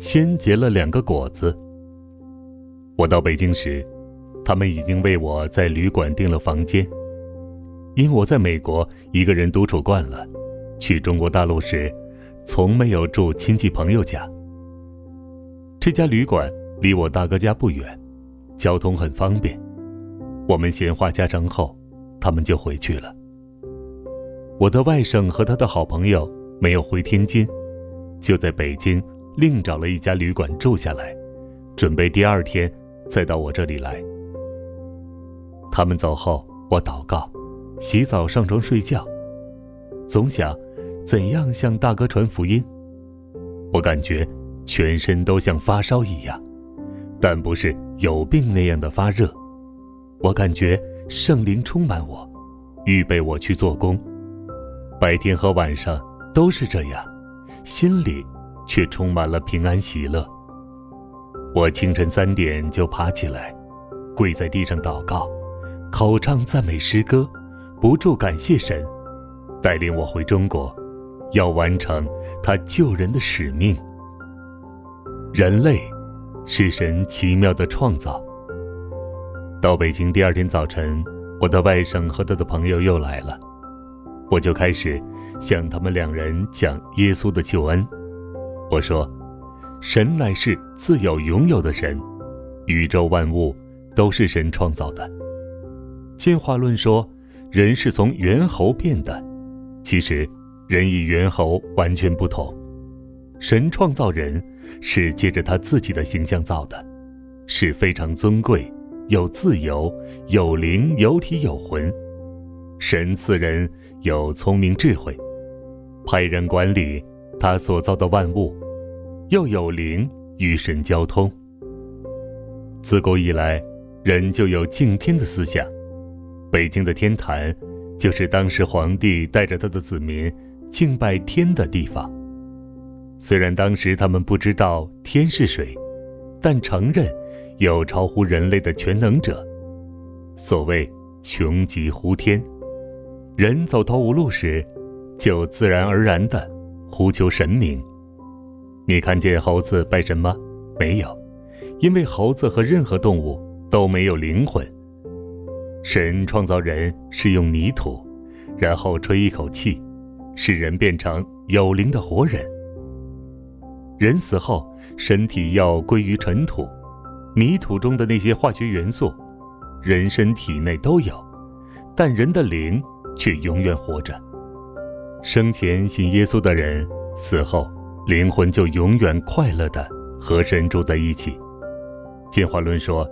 先结了两个果子。我到北京时，他们已经为我在旅馆订了房间，因我在美国一个人独处惯了，去中国大陆时，从没有住亲戚朋友家。这家旅馆离我大哥家不远，交通很方便。我们闲话家常后，他们就回去了。我的外甥和他的好朋友没有回天津。就在北京另找了一家旅馆住下来，准备第二天再到我这里来。他们走后，我祷告、洗澡、上床睡觉，总想怎样向大哥传福音。我感觉全身都像发烧一样，但不是有病那样的发热。我感觉圣灵充满我，预备我去做工。白天和晚上都是这样。心里却充满了平安喜乐。我清晨三点就爬起来，跪在地上祷告，口唱赞美诗歌，不住感谢神，带领我回中国，要完成他救人的使命。人类是神奇妙的创造。到北京第二天早晨，我的外甥和他的朋友又来了。我就开始向他们两人讲耶稣的救恩。我说：“神乃是自有永有的神，宇宙万物都是神创造的。”进化论说人是从猿猴变的，其实人与猿猴完全不同。神创造人是借着他自己的形象造的，是非常尊贵、有自由、有灵、有体、有魂。神赐人有聪明智慧，派人管理他所造的万物，又有灵与神交通。自古以来，人就有敬天的思想。北京的天坛，就是当时皇帝带着他的子民敬拜天的地方。虽然当时他们不知道天是谁，但承认有超乎人类的全能者。所谓穷极乎天。人走投无路时，就自然而然的呼求神明。你看见猴子拜神吗？没有，因为猴子和任何动物都没有灵魂。神创造人是用泥土，然后吹一口气，使人变成有灵的活人。人死后，身体要归于尘土，泥土中的那些化学元素，人身体内都有，但人的灵。却永远活着。生前信耶稣的人，死后灵魂就永远快乐的和神住在一起。进化论说，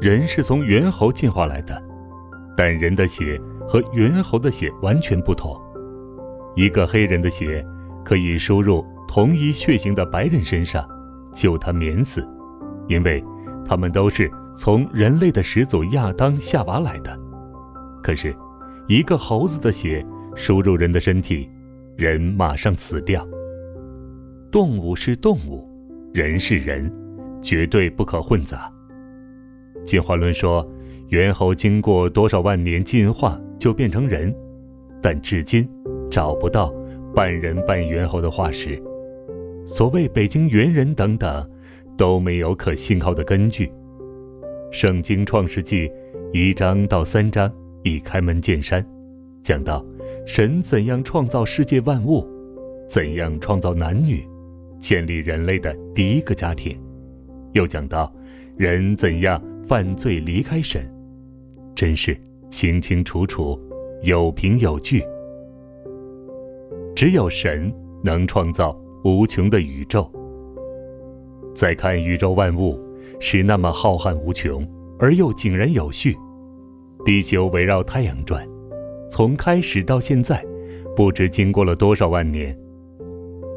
人是从猿猴进化来的，但人的血和猿猴的血完全不同。一个黑人的血可以输入同一血型的白人身上，救他免死，因为他们都是从人类的始祖亚当夏娃来的。可是。一个猴子的血输入人的身体，人马上死掉。动物是动物，人是人，绝对不可混杂。进化论说，猿猴经过多少万年进化就变成人，但至今找不到半人半猿猴的化石。所谓北京猿人等等，都没有可信靠的根据。圣经创世纪一章到三章。已开门见山，讲到神怎样创造世界万物，怎样创造男女，建立人类的第一个家庭，又讲到人怎样犯罪离开神，真是清清楚楚，有凭有据。只有神能创造无穷的宇宙。再看宇宙万物，是那么浩瀚无穷，而又井然有序。地球围绕太阳转，从开始到现在，不知经过了多少万年。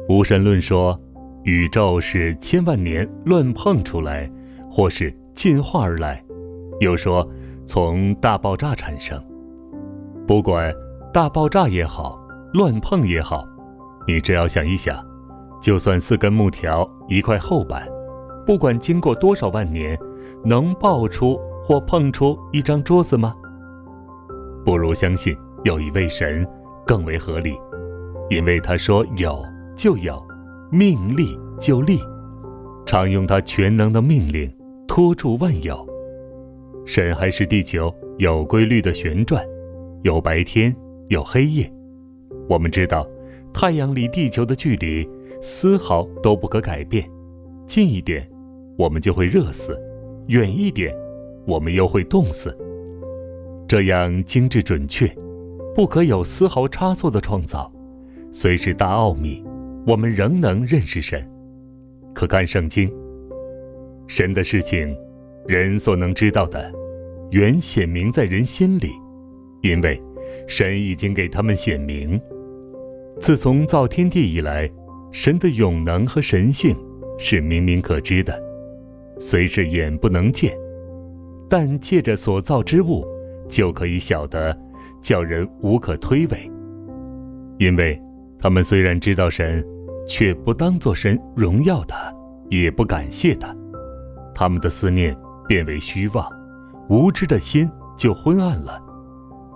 无神论说，宇宙是千万年乱碰出来，或是进化而来，又说从大爆炸产生。不管大爆炸也好，乱碰也好，你只要想一想，就算四根木条一块厚板，不管经过多少万年，能爆出或碰出一张桌子吗？不如相信有一位神更为合理，因为他说有就有，命立就立，常用他全能的命令托住万有。神还是地球有规律的旋转，有白天有黑夜。我们知道，太阳离地球的距离丝毫都不可改变，近一点我们就会热死，远一点我们又会冻死。这样精致准确、不可有丝毫差错的创造，虽是大奥秘，我们仍能认识神。可看圣经，神的事情，人所能知道的，原显明在人心里，因为神已经给他们显明。自从造天地以来，神的永能和神性是明明可知的，虽是眼不能见，但借着所造之物。就可以晓得，叫人无可推诿。因为他们虽然知道神，却不当作神荣耀他，也不感谢他，他们的思念变为虚妄，无知的心就昏暗了，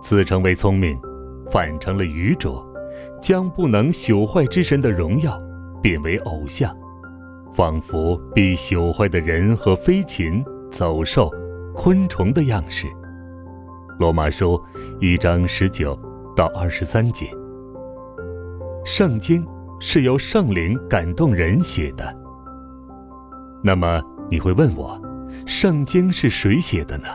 自称为聪明，反成了愚拙，将不能朽坏之神的荣耀变为偶像，仿佛必朽坏的人和飞禽、走兽、昆虫的样式。罗马书一章十九到二十三节。圣经是由圣灵感动人写的。那么你会问我，圣经是谁写的呢？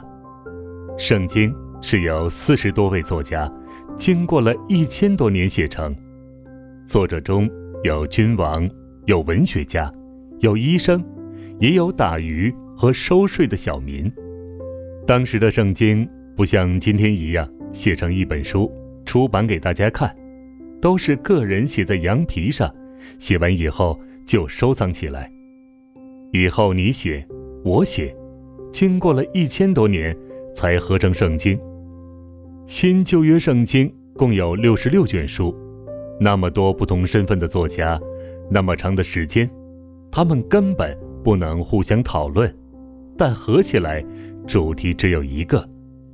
圣经是由四十多位作家，经过了一千多年写成。作者中有君王，有文学家，有医生，也有打鱼和收税的小民。当时的圣经。不像今天一样写成一本书出版给大家看，都是个人写在羊皮上，写完以后就收藏起来。以后你写，我写，经过了一千多年才合成圣经。新旧约圣经共有六十六卷书，那么多不同身份的作家，那么长的时间，他们根本不能互相讨论，但合起来主题只有一个。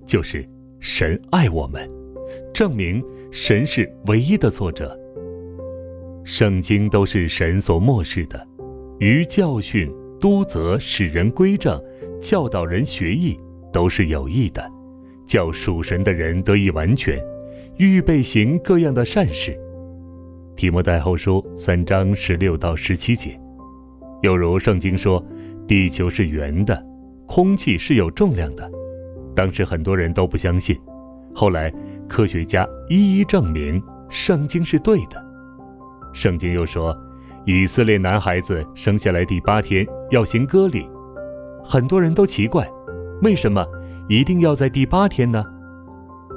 就是神爱我们，证明神是唯一的作者。圣经都是神所漠视的，于教训、督责、使人归正、教导人学艺，都是有益的，叫属神的人得以完全，预备行各样的善事。提摩太后书三章十六到十七节，又如圣经说，地球是圆的，空气是有重量的。当时很多人都不相信，后来科学家一一证明圣经是对的。圣经又说，以色列男孩子生下来第八天要行割礼，很多人都奇怪，为什么一定要在第八天呢？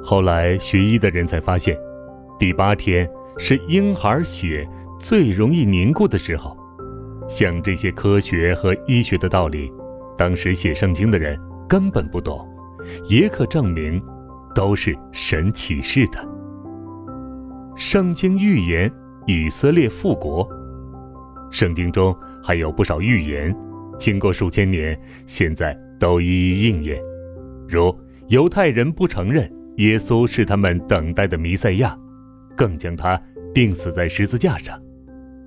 后来学医的人才发现，第八天是婴孩血最容易凝固的时候。像这些科学和医学的道理，当时写圣经的人根本不懂。也可证明，都是神启示的。圣经预言以色列复国，圣经中还有不少预言，经过数千年，现在都一一应验。如犹太人不承认耶稣是他们等待的弥赛亚，更将他钉死在十字架上。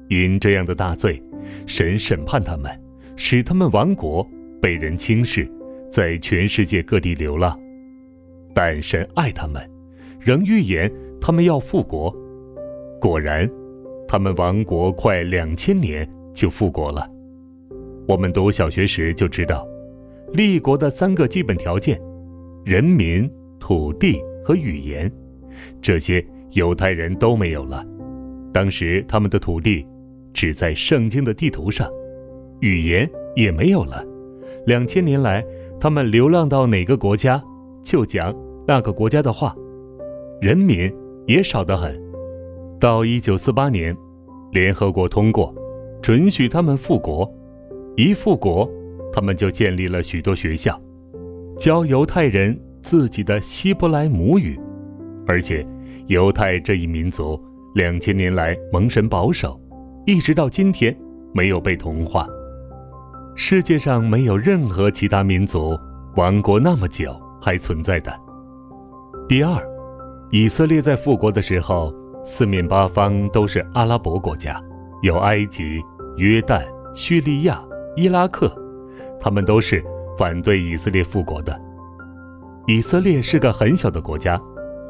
因这样的大罪，神审判他们，使他们亡国，被人轻视。在全世界各地流浪，但神爱他们，仍预言他们要复国。果然，他们亡国快两千年就复国了。我们读小学时就知道，立国的三个基本条件：人民、土地和语言。这些犹太人都没有了。当时他们的土地只在圣经的地图上，语言也没有了。两千年来。他们流浪到哪个国家，就讲那个国家的话，人民也少得很。到一九四八年，联合国通过《准许他们复国。一复国，他们就建立了许多学校，教犹太人自己的希伯来母语。而且，犹太这一民族两千年来蒙神保守，一直到今天没有被同化。世界上没有任何其他民族亡国那么久还存在的。第二，以色列在复国的时候，四面八方都是阿拉伯国家，有埃及、约旦、叙利亚、伊拉克，他们都是反对以色列复国的。以色列是个很小的国家，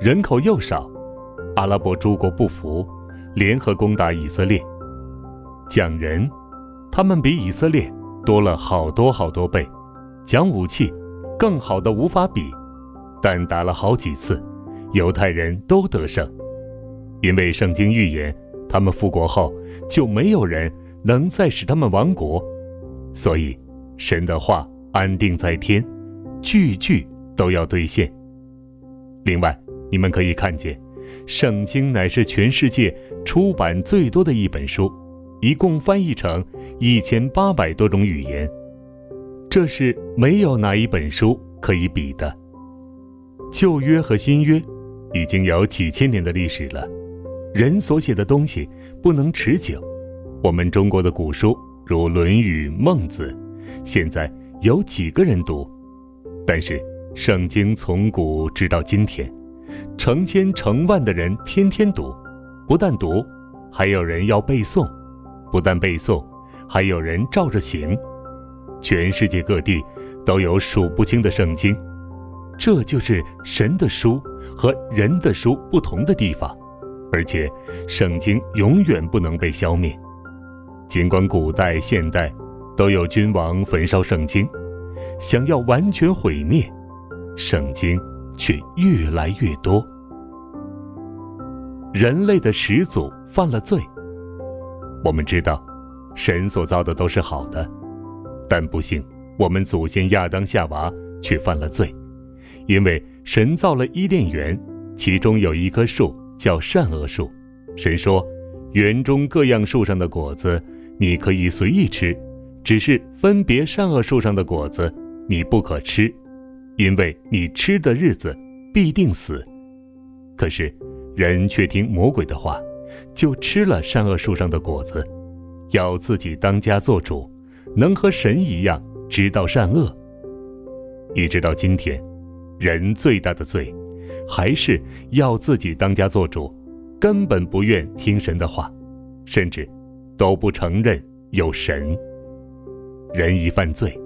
人口又少，阿拉伯诸国不服，联合攻打以色列。讲人，他们比以色列。多了好多好多倍，讲武器，更好的无法比，但打了好几次，犹太人都得胜，因为圣经预言他们复国后就没有人能再使他们亡国，所以神的话安定在天，句句都要兑现。另外，你们可以看见，圣经乃是全世界出版最多的一本书。一共翻译成一千八百多种语言，这是没有哪一本书可以比的。旧约和新约已经有几千年的历史了，人所写的东西不能持久。我们中国的古书如《论语》《孟子》，现在有几个人读？但是圣经从古直到今天，成千成万的人天天读，不但读，还有人要背诵。不但背诵，还有人照着行。全世界各地都有数不清的圣经，这就是神的书和人的书不同的地方。而且，圣经永远不能被消灭。尽管古代、现代都有君王焚烧圣经，想要完全毁灭，圣经却越来越多。人类的始祖犯了罪。我们知道，神所造的都是好的，但不幸，我们祖先亚当夏娃却犯了罪，因为神造了伊甸园，其中有一棵树叫善恶树。神说，园中各样树上的果子你可以随意吃，只是分别善恶树上的果子你不可吃，因为你吃的日子必定死。可是人却听魔鬼的话。就吃了善恶树上的果子，要自己当家做主，能和神一样知道善恶。一直到今天，人最大的罪，还是要自己当家做主，根本不愿听神的话，甚至都不承认有神。人一犯罪，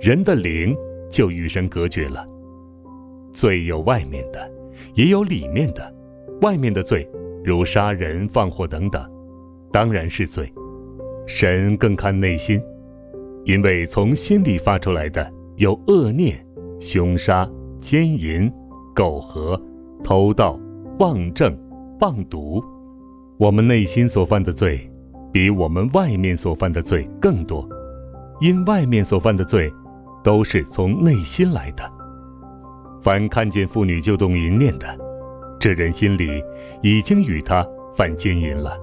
人的灵就与神隔绝了。罪有外面的，也有里面的，外面的罪。如杀人、放火等等，当然是罪。神更看内心，因为从心里发出来的有恶念、凶杀、奸淫、苟合、偷盗、妄政、妄毒。我们内心所犯的罪，比我们外面所犯的罪更多，因外面所犯的罪，都是从内心来的。凡看见妇女就动淫念的。这人心里已经与他犯奸淫了。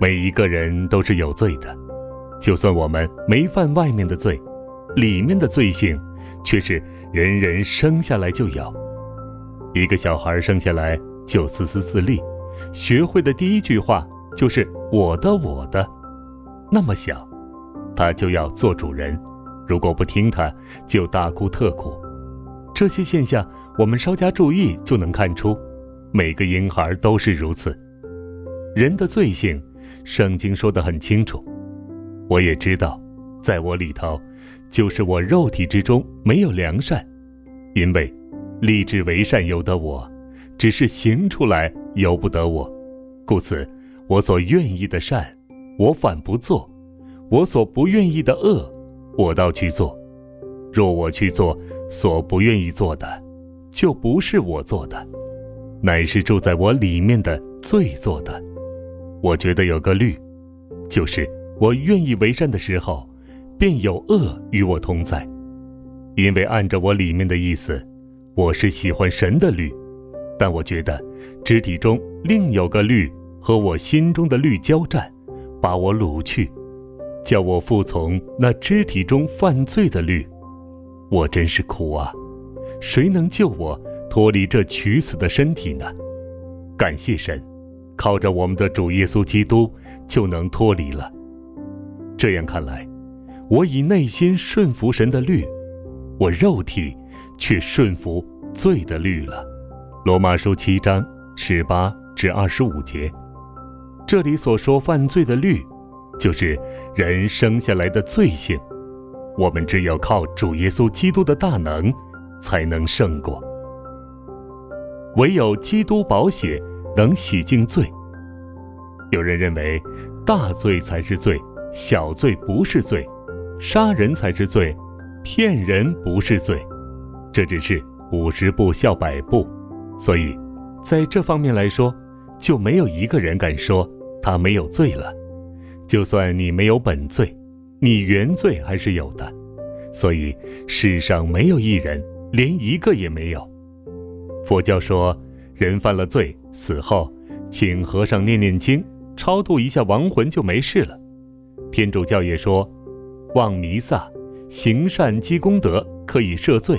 每一个人都是有罪的，就算我们没犯外面的罪，里面的罪性却是人人生下来就有。一个小孩生下来就自私自利，学会的第一句话就是“我的，我的”。那么小，他就要做主人，如果不听他，就大哭特哭。这些现象，我们稍加注意就能看出，每个婴孩都是如此。人的罪性，圣经说得很清楚。我也知道，在我里头，就是我肉体之中没有良善，因为立志为善由得我，只是行出来由不得我。故此，我所愿意的善，我反不做；我所不愿意的恶，我倒去做。若我去做所不愿意做的，就不是我做的，乃是住在我里面的罪做的。我觉得有个律，就是我愿意为善的时候，便有恶与我同在。因为按着我里面的意思，我是喜欢神的律，但我觉得肢体中另有个律和我心中的律交战，把我掳去。叫我服从那肢体中犯罪的律，我真是苦啊！谁能救我脱离这取死的身体呢？感谢神，靠着我们的主耶稣基督就能脱离了。这样看来，我以内心顺服神的律，我肉体却顺服罪的律了。罗马书七章十八至二十五节，这里所说犯罪的律。就是人生下来的罪性，我们只有靠主耶稣基督的大能，才能胜过。唯有基督宝血能洗净罪。有人认为，大罪才是罪，小罪不是罪，杀人才是罪，骗人不是罪。这只是五十步笑百步，所以，在这方面来说，就没有一个人敢说他没有罪了。就算你没有本罪，你原罪还是有的，所以世上没有一人，连一个也没有。佛教说，人犯了罪，死后请和尚念念经，超度一下亡魂就没事了。天主教也说，望弥撒、行善积功德可以赦罪。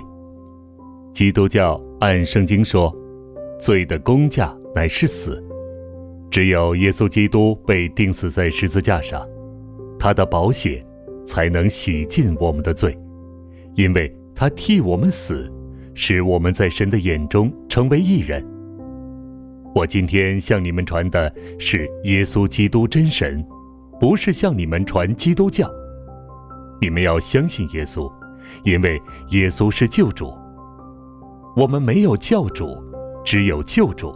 基督教按圣经说，罪的工价乃是死。只有耶稣基督被钉死在十字架上，他的宝血才能洗尽我们的罪，因为他替我们死，使我们在神的眼中成为义人。我今天向你们传的是耶稣基督真神，不是向你们传基督教。你们要相信耶稣，因为耶稣是救主。我们没有教主，只有救主。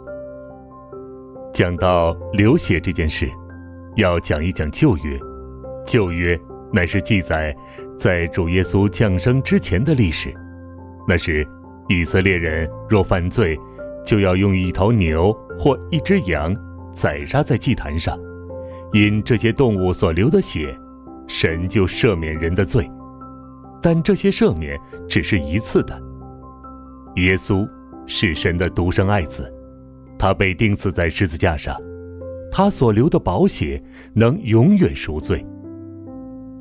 讲到流血这件事，要讲一讲旧约。旧约乃是记载在主耶稣降生之前的历史。那时，以色列人若犯罪，就要用一头牛或一只羊宰杀在祭坛上，因这些动物所流的血，神就赦免人的罪。但这些赦免只是一次的。耶稣是神的独生爱子。他被钉死在十字架上，他所流的宝血能永远赎罪。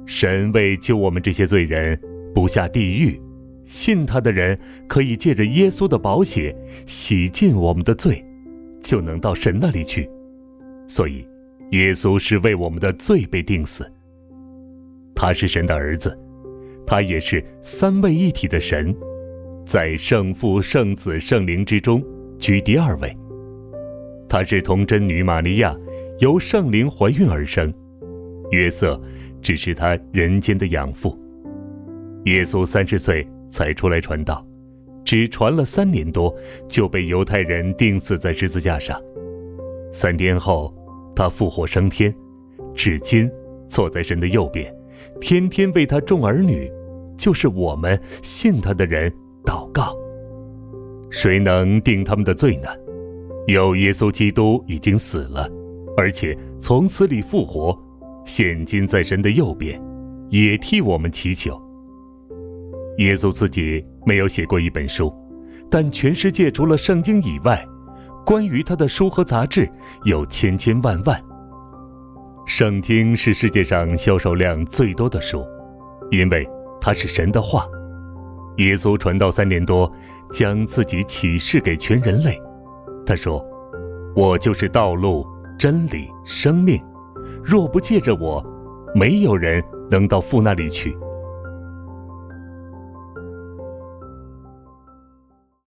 神为救我们这些罪人不下地狱，信他的人可以借着耶稣的宝血洗尽我们的罪，就能到神那里去。所以，耶稣是为我们的罪被钉死。他是神的儿子，他也是三位一体的神，在圣父、圣子、圣灵之中居第二位。他是童贞女玛利亚，由圣灵怀孕而生。约瑟只是她人间的养父。耶稣三十岁才出来传道，只传了三年多，就被犹太人钉死在十字架上。三天后，他复活升天，至今坐在神的右边，天天为他众儿女，就是我们信他的人祷告。谁能定他们的罪呢？有耶稣基督已经死了，而且从死里复活，现今在神的右边，也替我们祈求。耶稣自己没有写过一本书，但全世界除了圣经以外，关于他的书和杂志有千千万万。圣经是世界上销售量最多的书，因为它是神的话。耶稣传道三年多，将自己启示给全人类。他说：“我就是道路、真理、生命，若不借着我，没有人能到父那里去。”